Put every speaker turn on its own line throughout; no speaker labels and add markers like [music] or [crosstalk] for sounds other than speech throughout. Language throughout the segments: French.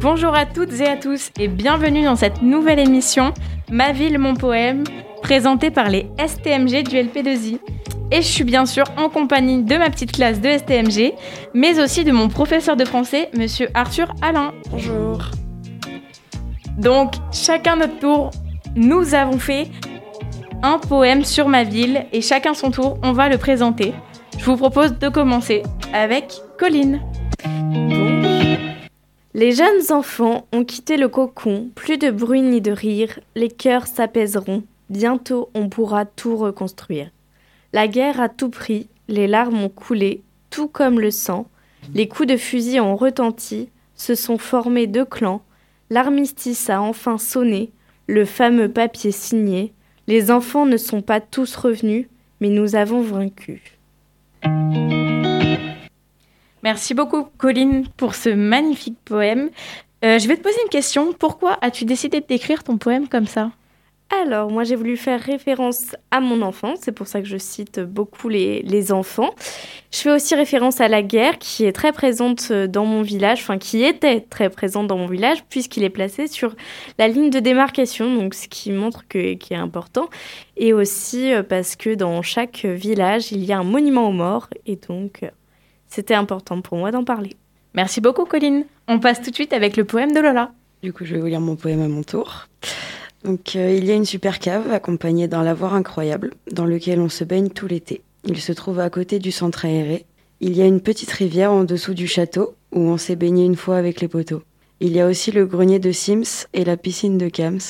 Bonjour à toutes et à tous et bienvenue dans cette nouvelle émission Ma ville, mon poème, présentée par les STMG du LP2I. Et je suis bien sûr en compagnie de ma petite classe de STMG, mais aussi de mon professeur de français, monsieur Arthur Alain.
Bonjour.
Donc, chacun notre tour, nous avons fait un poème sur ma ville et chacun son tour, on va le présenter. Je vous propose de commencer avec Colline.
Les jeunes enfants ont quitté le cocon, plus de bruit ni de rire, les cœurs s'apaiseront, bientôt on pourra tout reconstruire. La guerre a tout pris, les larmes ont coulé, tout comme le sang, les coups de fusil ont retenti, se sont formés deux clans, l'armistice a enfin sonné, le fameux papier signé, les enfants ne sont pas tous revenus, mais nous avons vaincu.
Merci beaucoup, Colline, pour ce magnifique poème. Euh, je vais te poser une question. Pourquoi as-tu décidé d'écrire ton poème comme ça?
Alors, moi j'ai voulu faire référence à mon enfance, c'est pour ça que je cite beaucoup les, les, enfants. Je fais aussi référence à la guerre qui est très présente dans mon village, enfin qui était très présente dans mon village, puisqu'il est placé sur la ligne de démarcation, donc ce qui montre que, qui est important. Et aussi euh, parce que dans chaque village, il y a un monument aux morts, et donc c'était important pour moi d'en parler.
Merci beaucoup, Colline. On passe tout de suite avec le poème de Lola.
Du coup, je vais vous lire mon poème à mon tour. Donc, euh, il y a une super cave accompagnée d'un lavoir incroyable dans lequel on se baigne tout l'été. Il se trouve à côté du centre aéré. Il y a une petite rivière en dessous du château où on s'est baigné une fois avec les poteaux. Il y a aussi le grenier de Sims et la piscine de Kams.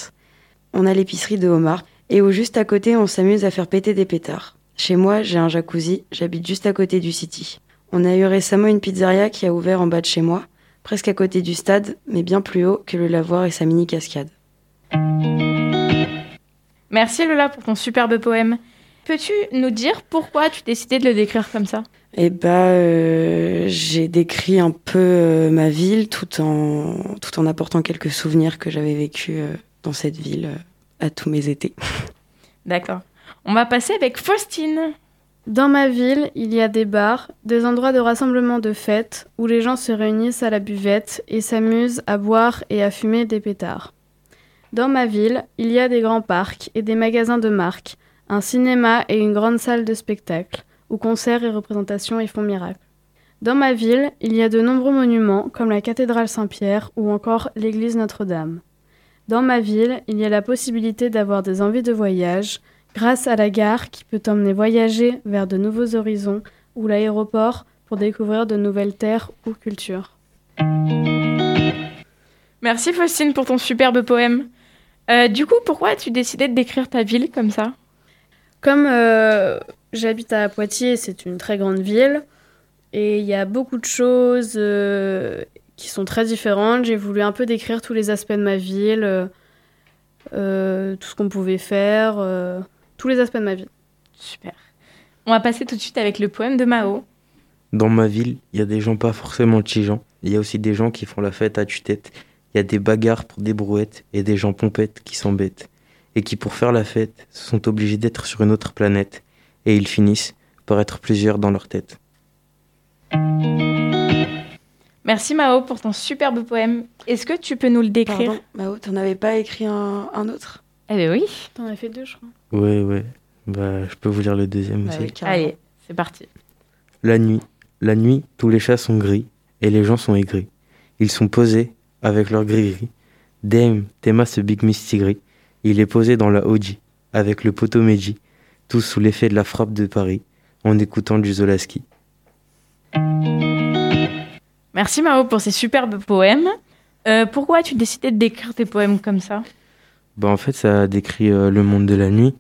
On a l'épicerie de Omar et où juste à côté on s'amuse à faire péter des pétards. Chez moi, j'ai un jacuzzi, j'habite juste à côté du City. On a eu récemment une pizzeria qui a ouvert en bas de chez moi, presque à côté du stade, mais bien plus haut que le lavoir et sa mini cascade.
Merci Lola pour ton superbe poème. Peux-tu nous dire pourquoi tu décidé de le décrire comme ça?
Eh bah, euh, j'ai décrit un peu euh, ma ville tout en, tout en apportant quelques souvenirs que j'avais vécus euh, dans cette ville à tous mes étés. [laughs]
D'accord. On va passer avec Faustine.
Dans ma ville, il y a des bars, des endroits de rassemblement de fêtes où les gens se réunissent à la buvette et s'amusent à boire et à fumer des pétards. Dans ma ville, il y a des grands parcs et des magasins de marque, un cinéma et une grande salle de spectacle où concerts et représentations y font miracle. Dans ma ville, il y a de nombreux monuments comme la cathédrale Saint-Pierre ou encore l'église Notre-Dame. Dans ma ville, il y a la possibilité d'avoir des envies de voyage, grâce à la gare qui peut emmener voyager vers de nouveaux horizons ou l'aéroport pour découvrir de nouvelles terres ou cultures.
Merci Faustine pour ton superbe poème. Euh, du coup, pourquoi as-tu décidé de décrire ta ville comme ça?
Comme euh, j'habite à Poitiers, c'est une très grande ville, et il y a beaucoup de choses euh, qui sont très différentes. J'ai voulu un peu décrire tous les aspects de ma ville, euh, tout ce qu'on pouvait faire tous les aspects de ma vie.
Super. On va passer tout de suite avec le poème de Mao.
Dans ma ville, il y a des gens pas forcément tigeants. Il y a aussi des gens qui font la fête à tue-tête. Il y a des bagarres pour des brouettes et des gens pompettes qui s'embêtent. Et qui, pour faire la fête, sont obligés d'être sur une autre planète. Et ils finissent par être plusieurs dans leur tête.
Merci Mao pour ton superbe poème. Est-ce que tu peux nous le décrire?
Pardon, Mao, t'en avais pas écrit un, un autre?
Eh bien oui.
T'en as fait deux, je crois.
Ouais, ouais. Bah, je peux vous lire le deuxième
Bah
aussi.
oui.
Allez, c'est parti.
La nuit. La nuit, tous les chats sont gris et les gens sont aigris. Ils sont posés avec leur gris-gris. Dame, Théma ce Big Misty gris. Il est posé dans la OG avec le poteau Meiji, tous sous l'effet de la frappe de Paris, en écoutant du Zolaski.
Merci Mao pour ces superbes poèmes. Euh, pourquoi as-tu décidé de décrire tes poèmes comme ça?
Bah, en fait, ça décrit euh, le monde de la nuit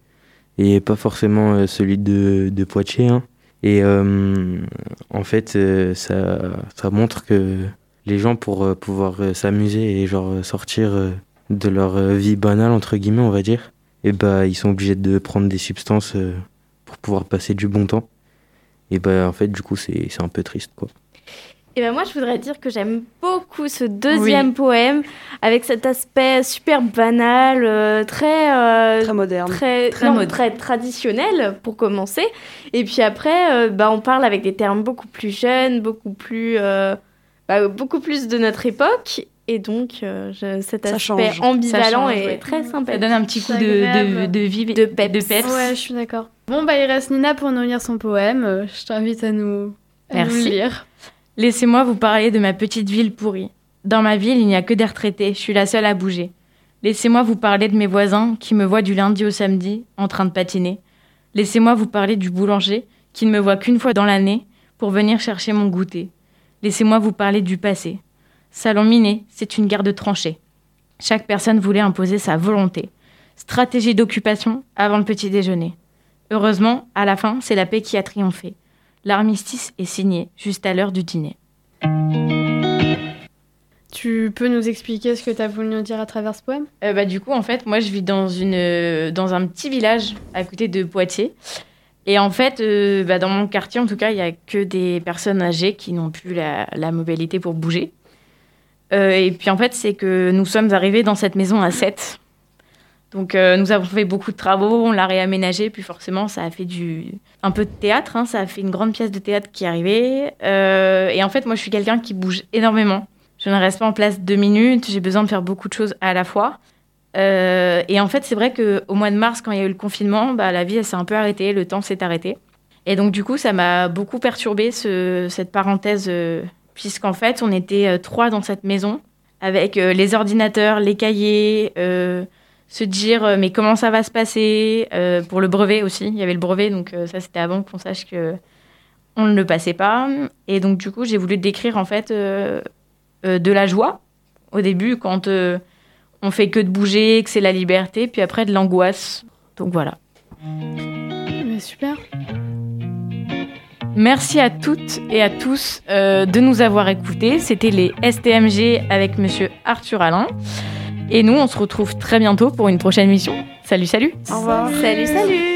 et pas forcément euh, celui de, de Poitiers. hein. Et en fait, ça, ça montre que les gens, pour pouvoir s'amuser et genre sortir de leur euh, vie banale, entre guillemets, on va dire, et bah, ils sont obligés de prendre des substances euh, pour pouvoir passer du bon temps. Et bah, en fait, du coup, c'est c'est un peu triste, quoi.
Et ben moi, je voudrais dire que j'aime beaucoup ce deuxième poème avec cet aspect super banal, euh, très
euh, très moderne,
très très, très, traditionnel pour commencer. Et puis après, euh, bah, on parle avec des termes beaucoup plus jeunes, beaucoup plus bah, beaucoup plus de notre époque. Et donc, je, cet aspect ambivalent est très sympa.
Ça donne un petit coup de, de, de, vie, de peps. De peps.
Ouais, je suis d'accord. Bon, bah, il reste Nina pour nous lire son poème. Je t'invite à nous, à nous le lire.
Laissez-moi vous parler de ma petite ville pourrie. Dans ma ville, il n'y a que des retraités, je suis la seule à bouger. Laissez-moi vous parler de mes voisins qui me voient du lundi au samedi en train de patiner. Laissez-moi vous parler du boulanger qui ne me voit qu'une fois dans l'année pour venir chercher mon goûter. Laissez-moi vous parler du passé. Salon miné, c'est une guerre de tranchées. Chaque personne voulait imposer sa volonté. Stratégie d'occupation avant le petit déjeuner. Heureusement, à la fin, c'est la paix qui a triomphé. L'armistice est signé juste à l'heure du dîner.
Tu peux nous expliquer ce que tu as voulu nous dire à travers ce poème?
Euh, bah, Du coup, en fait, moi, je vis dans, une, dans un petit village à côté de Poitiers. Et en fait, euh, bah, dans mon quartier, en tout cas, il n'y a que des personnes âgées qui n'ont plus la, mobilité pour bouger. Euh, et puis, en fait, c'est que nous sommes arrivés dans cette maison à 7. Donc euh, nous avons fait beaucoup de travaux, on l'a réaménagé, puis forcément ça a fait du un peu de théâtre, hein. ça a fait une grande pièce de théâtre qui est arrivée. Euh, et en fait moi je suis quelqu'un qui bouge énormément. Je ne reste pas en place deux minutes, j'ai besoin de faire beaucoup de choses à la fois. Et en fait c'est vrai qu'au mois de mars quand il y a eu le confinement, bah, la vie s'est un peu arrêtée, le temps s'est arrêté. Et donc du coup ça m'a beaucoup perturbé cette parenthèse, puisqu'en fait on était trois dans cette maison avec les ordinateurs, les cahiers se dire euh, mais comment ça va se passer euh, pour le brevet aussi. Il y avait le brevet donc euh, ça c'était avant qu'on sache que on ne le passait pas. Et donc du coup j'ai voulu décrire en fait de la joie au début quand on fait que de bouger que c'est la liberté puis après de l'angoisse. Donc voilà.
Super
Merci à toutes et à tous de nous avoir écoutés. C'était les STMG avec Monsieur Arthur Alain. Et nous, on se retrouve très bientôt pour une prochaine mission. Salut, salut
Au revoir Salut, salut